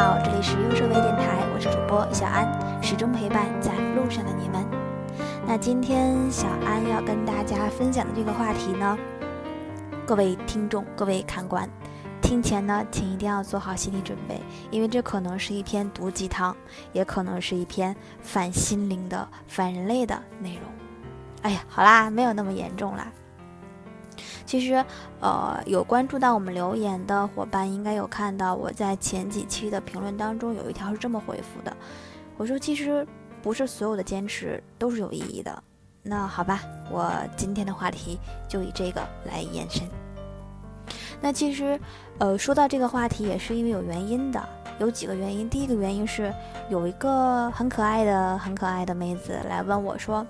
好，这里是优设微电台，我是主播小安，始终陪伴在路上的你们。那今天小安要跟大家分享的这个话题呢，各位听众、各位看官，听前呢，请一定要做好心理准备，因为这可能是一篇毒鸡汤，也可能是一篇反心灵的、反人类的内容。哎呀，好啦，没有那么严重啦。其实，呃，有关注到我们留言的伙伴，应该有看到我在前几期的评论当中有一条是这么回复的：我说，其实不是所有的坚持都是有意义的。那好吧，我今天的话题就以这个来延伸。那其实，呃，说到这个话题也是因为有原因的，有几个原因。第一个原因是有一个很可爱的、很可爱的妹子来问我说：“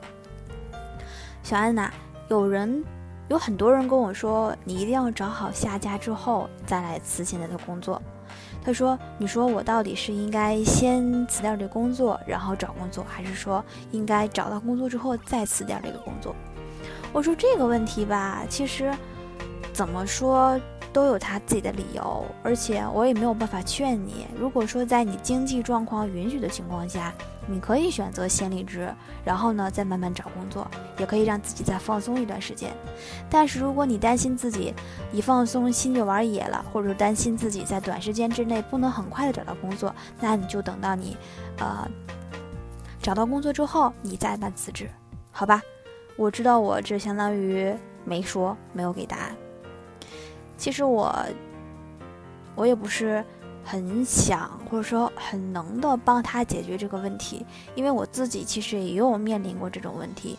小安娜，有人。”有很多人跟我说，你一定要找好下家之后再来辞现在的工作。他说：“你说我到底是应该先辞掉这工作，然后找工作，还是说应该找到工作之后再辞掉这个工作？”我说这个问题吧，其实怎么说都有他自己的理由，而且我也没有办法劝你。如果说在你经济状况允许的情况下，你可以选择先离职，然后呢再慢慢找工作，也可以让自己再放松一段时间。但是如果你担心自己一放松心就玩野了，或者担心自己在短时间之内不能很快的找到工作，那你就等到你，呃，找到工作之后你再办辞职，好吧？我知道我这相当于没说，没有给答案。其实我，我也不是。很想或者说很能的帮他解决这个问题，因为我自己其实也有面临过这种问题，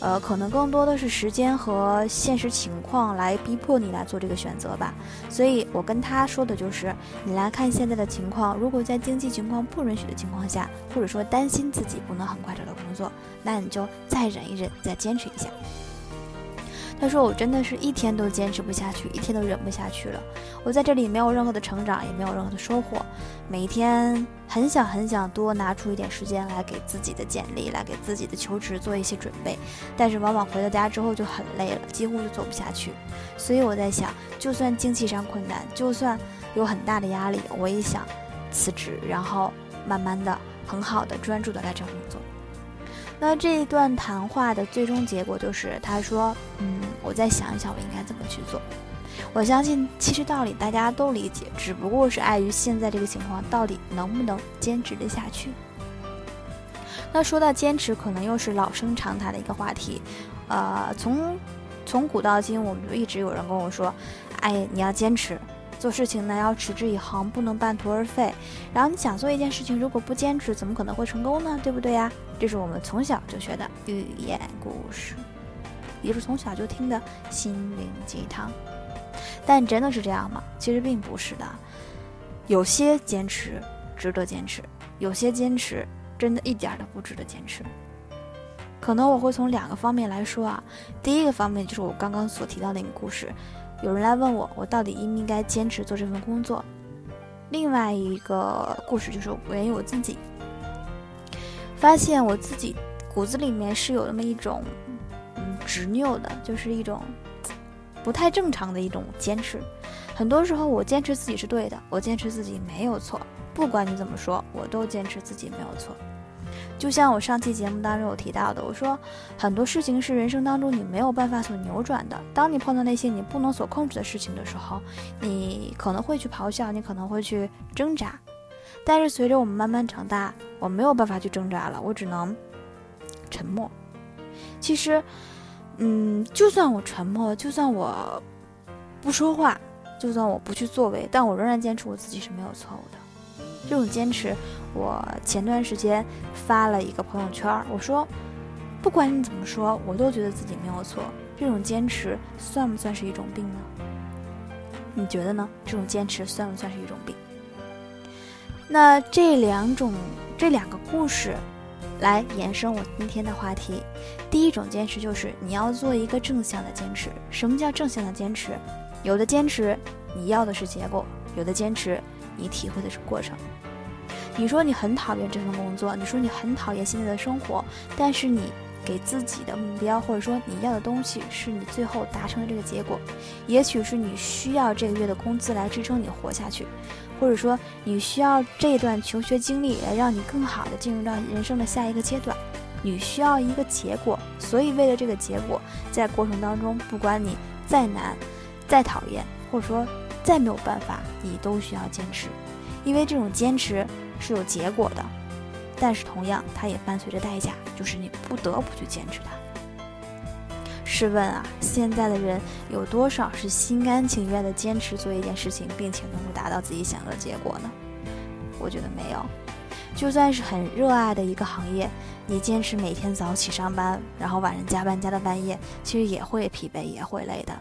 呃，可能更多的是时间和现实情况来逼迫你来做这个选择吧。所以我跟他说的就是，你来看现在的情况，如果在经济情况不允许的情况下，或者说担心自己不能很快找到工作，那你就再忍一忍，再坚持一下。他说：“我真的是一天都坚持不下去，一天都忍不下去了。我在这里没有任何的成长，也没有任何的收获。每一天很想很想多拿出一点时间来给自己的简历，来给自己的求职做一些准备，但是往往回到家之后就很累了，几乎就做不下去。所以我在想，就算经济上困难，就算有很大的压力，我也想辞职，然后慢慢的、很好的、专注的来找工作。”那这一段谈话的最终结果就是，他说：“嗯，我再想一想，我应该怎么去做。”我相信，其实道理大家都理解，只不过是碍于现在这个情况，到底能不能坚持得下去。那说到坚持，可能又是老生常谈的一个话题。呃，从从古到今，我们就一直有人跟我说：“哎，你要坚持。”做事情呢要持之以恒，不能半途而废。然后你想做一件事情，如果不坚持，怎么可能会成功呢？对不对呀？这是我们从小就学的寓言故事，也是从小就听的心灵鸡汤。但真的是这样吗？其实并不是的。有些坚持值得坚持，有些坚持真的一点都不值得坚持。可能我会从两个方面来说啊。第一个方面就是我刚刚所提到那个故事。有人来问我，我到底应不应该坚持做这份工作？另外一个故事就是源于我自己，发现我自己骨子里面是有那么一种，嗯，执拗的，就是一种不太正常的一种坚持。很多时候，我坚持自己是对的，我坚持自己没有错，不管你怎么说，我都坚持自己没有错。就像我上期节目当中有提到的，我说很多事情是人生当中你没有办法所扭转的。当你碰到那些你不能所控制的事情的时候，你可能会去咆哮，你可能会去挣扎。但是随着我们慢慢长大，我没有办法去挣扎了，我只能沉默。其实，嗯，就算我沉默，就算我不说话，就算我不去作为，但我仍然坚持我自己是没有错误的。这种坚持，我前段时间发了一个朋友圈，我说，不管你怎么说，我都觉得自己没有错。这种坚持算不算是一种病呢？你觉得呢？这种坚持算不算是一种病？那这两种这两个故事，来延伸我今天的话题。第一种坚持就是你要做一个正向的坚持。什么叫正向的坚持？有的坚持你要的是结果，有的坚持你体会的是过程。你说你很讨厌这份工作，你说你很讨厌现在的生活，但是你给自己的目标，或者说你要的东西，是你最后达成的这个结果。也许是你需要这个月的工资来支撑你活下去，或者说你需要这段求学经历来让你更好的进入到人生的下一个阶段。你需要一个结果，所以为了这个结果，在过程当中，不管你再难、再讨厌，或者说再没有办法，你都需要坚持，因为这种坚持是有结果的。但是同样，它也伴随着代价，就是你不得不去坚持它。试问啊，现在的人有多少是心甘情愿的坚持做一件事情，并且能够达到自己想要的结果呢？我觉得没有。就算是很热爱的一个行业，你坚持每天早起上班，然后晚上加班加到半夜，其实也会疲惫，也会累的。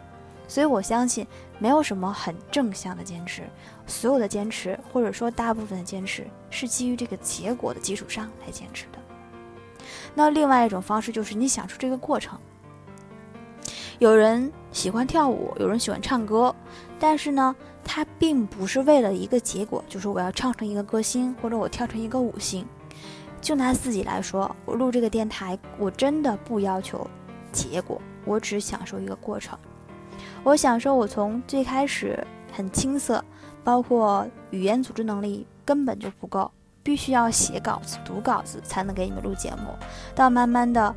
所以我相信，没有什么很正向的坚持，所有的坚持，或者说大部分的坚持，是基于这个结果的基础上来坚持的。那另外一种方式就是你享受这个过程。有人喜欢跳舞，有人喜欢唱歌，但是呢，他并不是为了一个结果，就是我要唱成一个歌星，或者我跳成一个舞星。就拿自己来说，我录这个电台，我真的不要求结果，我只享受一个过程。我想说我从最开始很青涩，包括语言组织能力根本就不够，必须要写稿子、读稿子才能给你们录节目，到慢慢的。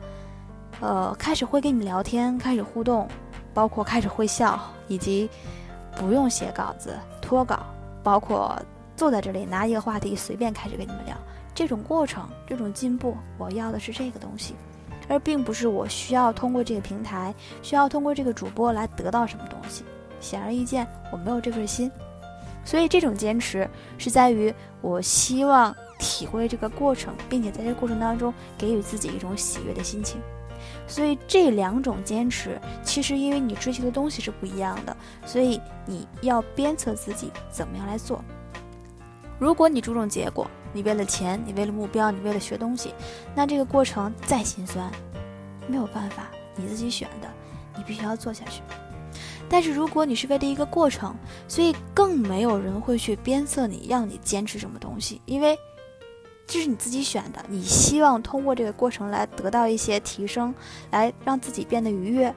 呃，开始会跟你们聊天，开始互动，包括开始会笑，以及不用写稿子脱稿，包括坐在这里拿一个话题随便开始跟你们聊，这种过程，这种进步，我要的是这个东西，而并不是我需要通过这个平台，需要通过这个主播来得到什么东西。显而易见，我没有这份心，所以这种坚持是在于我希望体会这个过程，并且在这个过程当中给予自己一种喜悦的心情。所以这两种坚持，其实因为你追求的东西是不一样的，所以你要鞭策自己怎么样来做。如果你注重结果，你为了钱，你为了目标，你为了学东西，那这个过程再心酸，没有办法，你自己选的，你必须要做下去。但是如果你是为了一个过程，所以更没有人会去鞭策你，让你坚持什么东西，因为。这是你自己选的，你希望通过这个过程来得到一些提升，来让自己变得愉悦，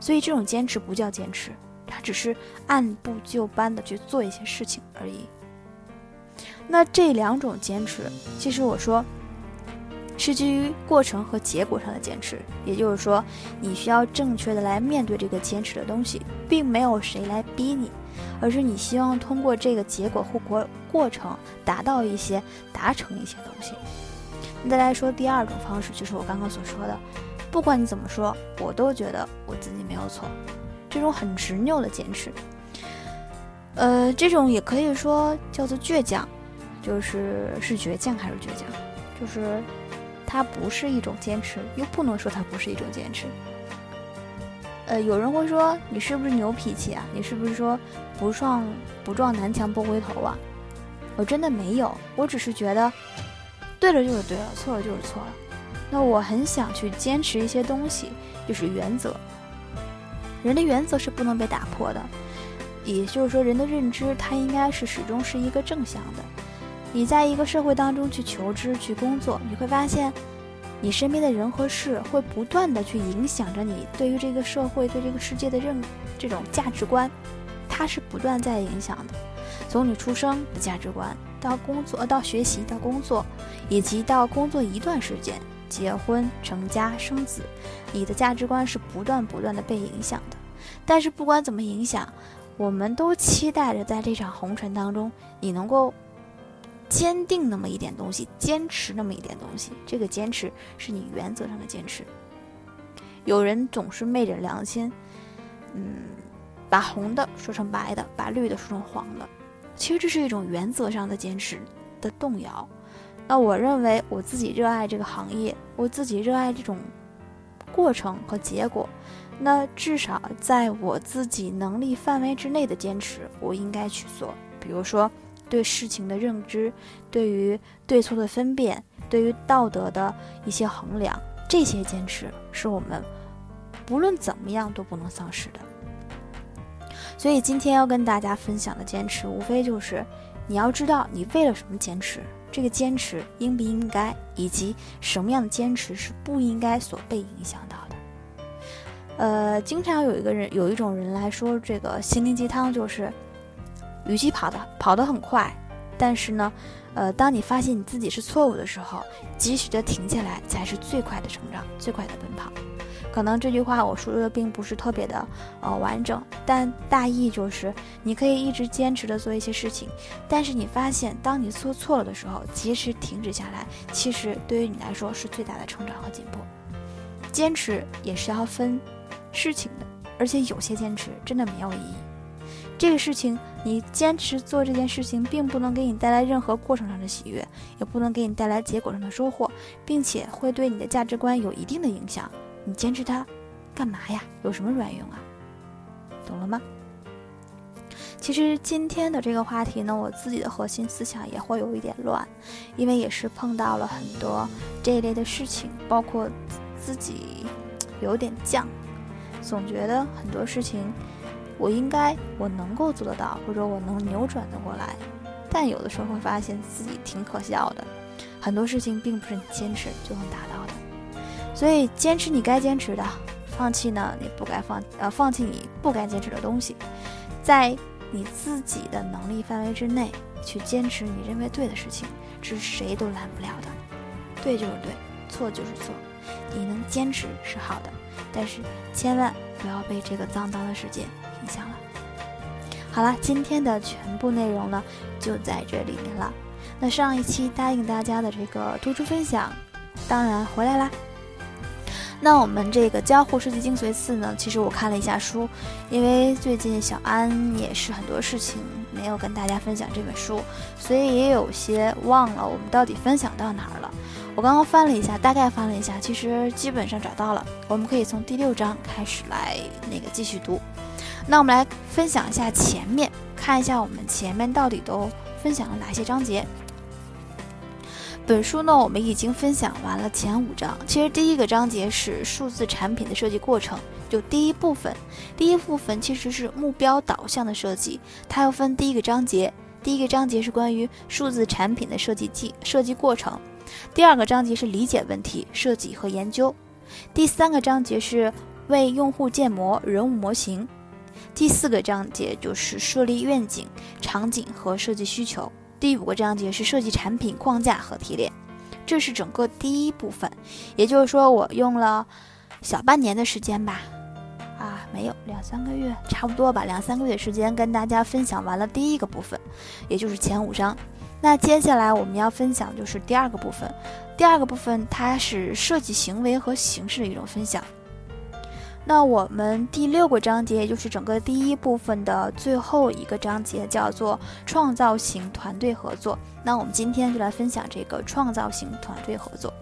所以这种坚持不叫坚持，它只是按部就班的去做一些事情而已。那这两种坚持，其实我说是基于过程和结果上的坚持，也就是说，你需要正确的来面对这个坚持的东西，并没有谁来逼你。而是你希望通过这个结果或过过程达到一些、达成一些东西。再来说第二种方式，就是我刚刚所说的，不管你怎么说，我都觉得我自己没有错。这种很执拗的坚持，呃，这种也可以说叫做倔强，就是是倔强还是倔强？就是它不是一种坚持，又不能说它不是一种坚持。呃，有人会说你是不是牛脾气啊？你是不是说不撞不撞南墙不回头啊？我真的没有，我只是觉得对了就是对了，错了就是错了。那我很想去坚持一些东西，就是原则。人的原则是不能被打破的，也就是说，人的认知它应该是始终是一个正向的。你在一个社会当中去求知、去工作，你会发现。你身边的人和事会不断的去影响着你对于这个社会、对这个世界的认这种价值观，它是不断在影响的。从你出生的价值观到工作、到学习、到工作，以及到工作一段时间结婚、成家、生子，你的价值观是不断不断的被影响的。但是不管怎么影响，我们都期待着在这场红尘当中，你能够。坚定那么一点东西，坚持那么一点东西，这个坚持是你原则上的坚持。有人总是昧着良心，嗯，把红的说成白的，把绿的说成黄的，其实这是一种原则上的坚持的动摇。那我认为我自己热爱这个行业，我自己热爱这种过程和结果，那至少在我自己能力范围之内的坚持，我应该去做。比如说。对事情的认知，对于对错的分辨，对于道德的一些衡量，这些坚持是我们不论怎么样都不能丧失的。所以今天要跟大家分享的坚持，无非就是你要知道你为了什么坚持，这个坚持应不应该，以及什么样的坚持是不应该所被影响到的。呃，经常有一个人，有一种人来说，这个心灵鸡汤就是，与其跑的跑得很快，但是呢，呃，当你发现你自己是错误的时候，及时的停下来，才是最快的成长，最快的奔跑。可能这句话我说的并不是特别的呃完整，但大意就是你可以一直坚持的做一些事情，但是你发现当你做错了的时候，及时停止下来，其实对于你来说是最大的成长和进步。坚持也是要分事情的，而且有些坚持真的没有意义。这个事情你坚持做这件事情，并不能给你带来任何过程上的喜悦，也不能给你带来结果上的收获，并且会对你的价值观有一定的影响。你坚持它，干嘛呀？有什么卵用啊？懂了吗？其实今天的这个话题呢，我自己的核心思想也会有一点乱，因为也是碰到了很多这一类的事情，包括自己有点犟，总觉得很多事情我应该我能够做得到，或者我能扭转得过来，但有的时候会发现自己挺可笑的，很多事情并不是你坚持就能达到的。所以，坚持你该坚持的，放弃呢你不该放呃放弃你不该坚持的东西，在你自己的能力范围之内去坚持你认为对的事情，这是谁都拦不了的。对就是对，错就是错，你能坚持是好的，但是千万不要被这个脏脏的世界影响了。好了，今天的全部内容呢就在这里面了。那上一期答应大家的这个突出分享，当然回来啦。那我们这个交互设计精髓四呢？其实我看了一下书，因为最近小安也是很多事情没有跟大家分享这本书，所以也有些忘了我们到底分享到哪儿了。我刚刚翻了一下，大概翻了一下，其实基本上找到了。我们可以从第六章开始来那个继续读。那我们来分享一下前面，看一下我们前面到底都分享了哪些章节。本书呢，我们已经分享完了前五章。其实第一个章节是数字产品的设计过程，就第一部分。第一部分其实是目标导向的设计，它要分第一个章节。第一个章节是关于数字产品的设计计设计过程。第二个章节是理解问题、设计和研究。第三个章节是为用户建模、人物模型。第四个章节就是设立愿景、场景和设计需求。第五个章节是设计产品框架和提炼，这是整个第一部分。也就是说，我用了小半年的时间吧，啊，没有两三个月，差不多吧，两三个月时间跟大家分享完了第一个部分，也就是前五章。那接下来我们要分享就是第二个部分，第二个部分它是设计行为和形式的一种分享。那我们第六个章节，也就是整个第一部分的最后一个章节，叫做创造型团队合作。那我们今天就来分享这个创造型团队合作。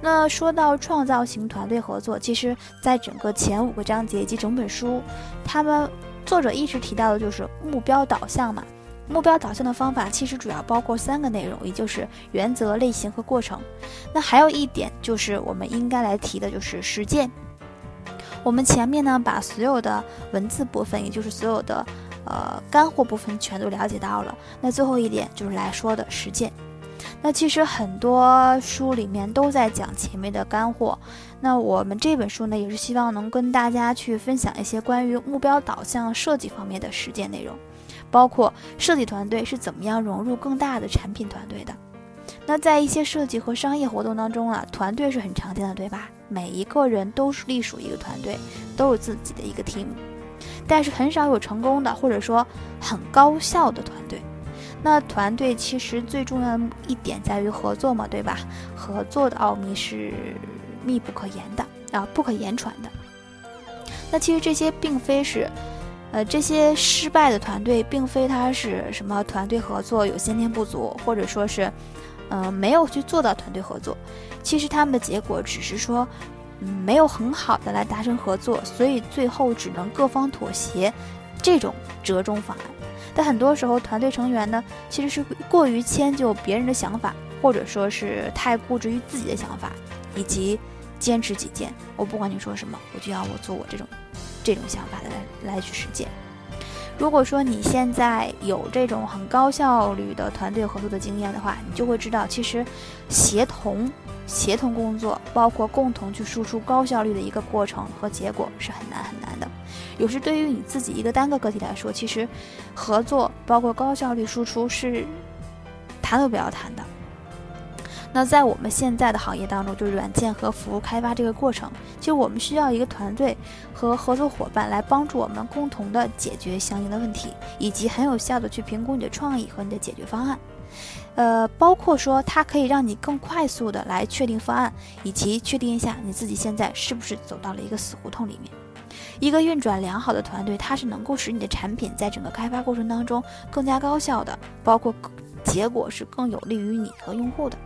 那说到创造型团队合作，其实在整个前五个章节以及整本书，他们作者一直提到的就是目标导向嘛。目标导向的方法其实主要包括三个内容，也就是原则、类型和过程。那还有一点就是我们应该来提的，就是实践。我们前面呢，把所有的文字部分，也就是所有的呃干货部分，全都了解到了。那最后一点就是来说的实践。那其实很多书里面都在讲前面的干货。那我们这本书呢，也是希望能跟大家去分享一些关于目标导向设计方面的实践内容，包括设计团队是怎么样融入更大的产品团队的。那在一些设计和商业活动当中啊，团队是很常见的，对吧？每一个人都是隶属一个团队，都有自己的一个 team，但是很少有成功的或者说很高效的团队。那团队其实最重要的一点在于合作嘛，对吧？合作的奥秘是密不可言的啊，不可言传的。那其实这些并非是，呃，这些失败的团队并非他是什么团队合作有先天不足，或者说是。嗯，没有去做到团队合作，其实他们的结果只是说，嗯，没有很好的来达成合作，所以最后只能各方妥协，这种折中方案。但很多时候，团队成员呢，其实是过于迁就别人的想法，或者说是太固执于自己的想法，以及坚持己见。我不管你说什么，我就要我做我这种这种想法的来来去实践。如果说你现在有这种很高效率的团队合作的经验的话，你就会知道，其实协同、协同工作，包括共同去输出高效率的一个过程和结果是很难很难的。有时对于你自己一个单个个体来说，其实合作包括高效率输出是谈都不要谈的。那在我们现在的行业当中，就是软件和服务开发这个过程，其实我们需要一个团队和合作伙伴来帮助我们共同的解决相应的问题，以及很有效的去评估你的创意和你的解决方案。呃，包括说它可以让你更快速的来确定方案，以及确定一下你自己现在是不是走到了一个死胡同里面。一个运转良好的团队，它是能够使你的产品在整个开发过程当中更加高效的，包括结果是更有利于你和用户的。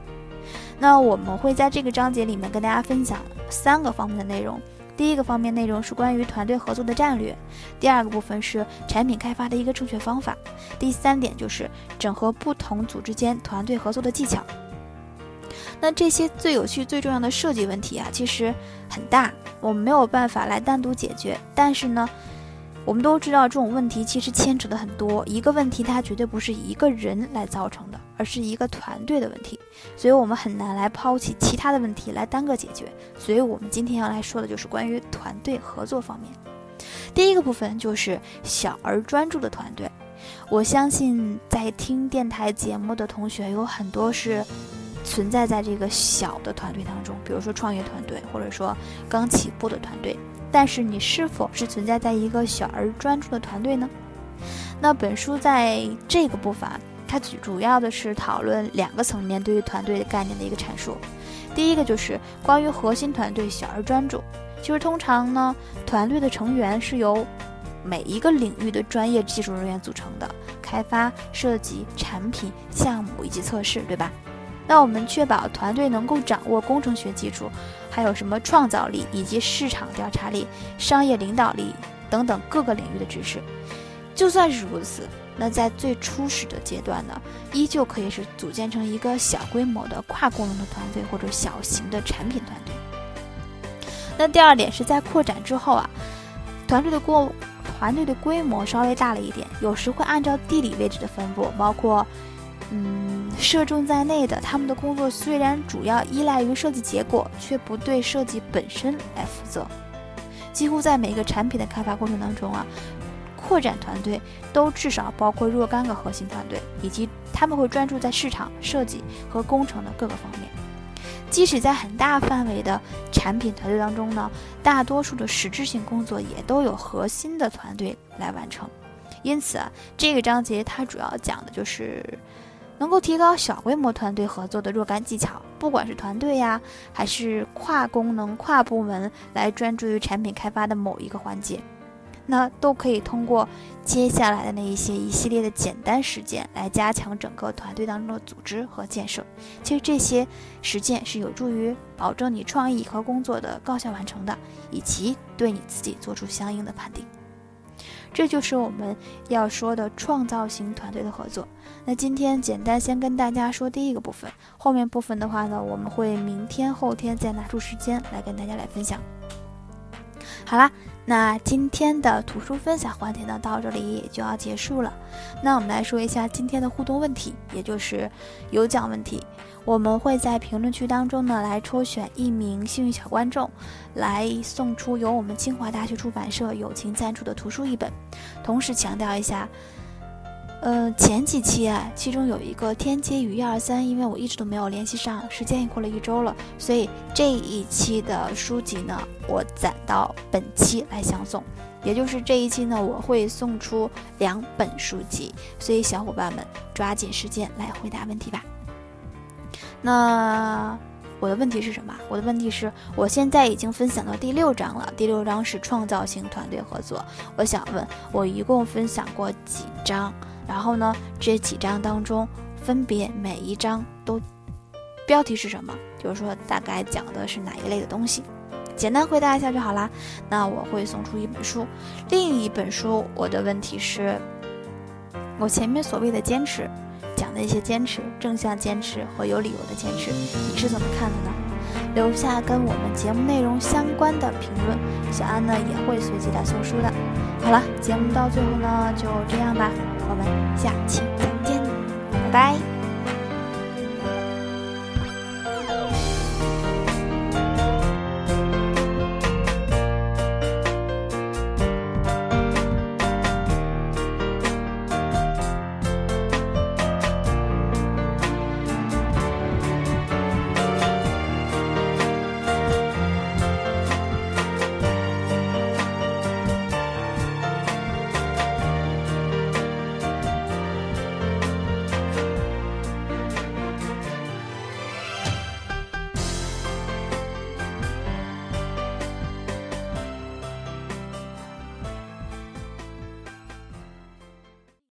那我们会在这个章节里面跟大家分享三个方面的内容。第一个方面内容是关于团队合作的战略，第二个部分是产品开发的一个正确方法，第三点就是整合不同组之间团队合作的技巧。那这些最有趣、最重要的设计问题啊，其实很大，我们没有办法来单独解决，但是呢。我们都知道这种问题其实牵扯的很多，一个问题它绝对不是一个人来造成的，而是一个团队的问题，所以我们很难来抛弃其他的问题来单个解决。所以我们今天要来说的就是关于团队合作方面。第一个部分就是小而专注的团队。我相信在听电台节目的同学有很多是存在在这个小的团队当中，比如说创业团队，或者说刚起步的团队。但是你是否是存在在一个小而专注的团队呢？那本书在这个部分，它主主要的是讨论两个层面对于团队的概念的一个阐述。第一个就是关于核心团队小而专注，其实通常呢，团队的成员是由每一个领域的专业技术人员组成的，开发、设计、产品、项目以及测试，对吧？那我们确保团队能够掌握工程学基础，还有什么创造力以及市场调查力、商业领导力等等各个领域的知识。就算是如此，那在最初始的阶段呢，依旧可以是组建成一个小规模的跨功能的团队或者小型的产品团队。那第二点是在扩展之后啊，团队的过团队的规模稍微大了一点，有时会按照地理位置的分布，包括。嗯，射中在内的他们的工作虽然主要依赖于设计结果，却不对设计本身来负责。几乎在每个产品的开发过程当中啊，扩展团队都至少包括若干个核心团队，以及他们会专注在市场设计和工程的各个方面。即使在很大范围的产品团队当中呢，大多数的实质性工作也都有核心的团队来完成。因此啊，这个章节它主要讲的就是。能够提高小规模团队合作的若干技巧，不管是团队呀，还是跨功能、跨部门来专注于产品开发的某一个环节，那都可以通过接下来的那一些一系列的简单实践来加强整个团队当中的组织和建设。其实这些实践是有助于保证你创意和工作的高效完成的，以及对你自己做出相应的判定。这就是我们要说的创造型团队的合作。那今天简单先跟大家说第一个部分，后面部分的话呢，我们会明天、后天再拿出时间来跟大家来分享。好啦，那今天的图书分享环节呢，到这里也就要结束了。那我们来说一下今天的互动问题，也就是有奖问题。我们会在评论区当中呢，来抽选一名幸运小观众，来送出由我们清华大学出版社友情赞助的图书一本。同时强调一下。呃，前几期啊，其中有一个天街与一二三，因为我一直都没有联系上，时间也过了一周了，所以这一期的书籍呢，我攒到本期来相送，也就是这一期呢，我会送出两本书籍，所以小伙伴们抓紧时间来回答问题吧。那我的问题是什么？我的问题是我现在已经分享到第六章了，第六章是创造性团队合作，我想问，我一共分享过几章？然后呢，这几章当中，分别每一章都标题是什么？就是说大概讲的是哪一类的东西？简单回答一下就好啦。那我会送出一本书，另一本书我的问题是，我前面所谓的坚持，那些坚持，正向坚持和有理由的坚持，你是怎么看的呢？留下跟我们节目内容相关的评论，小安呢也会随机来送书的。好了，节目到最后呢就这样吧，我们下期再见，拜拜。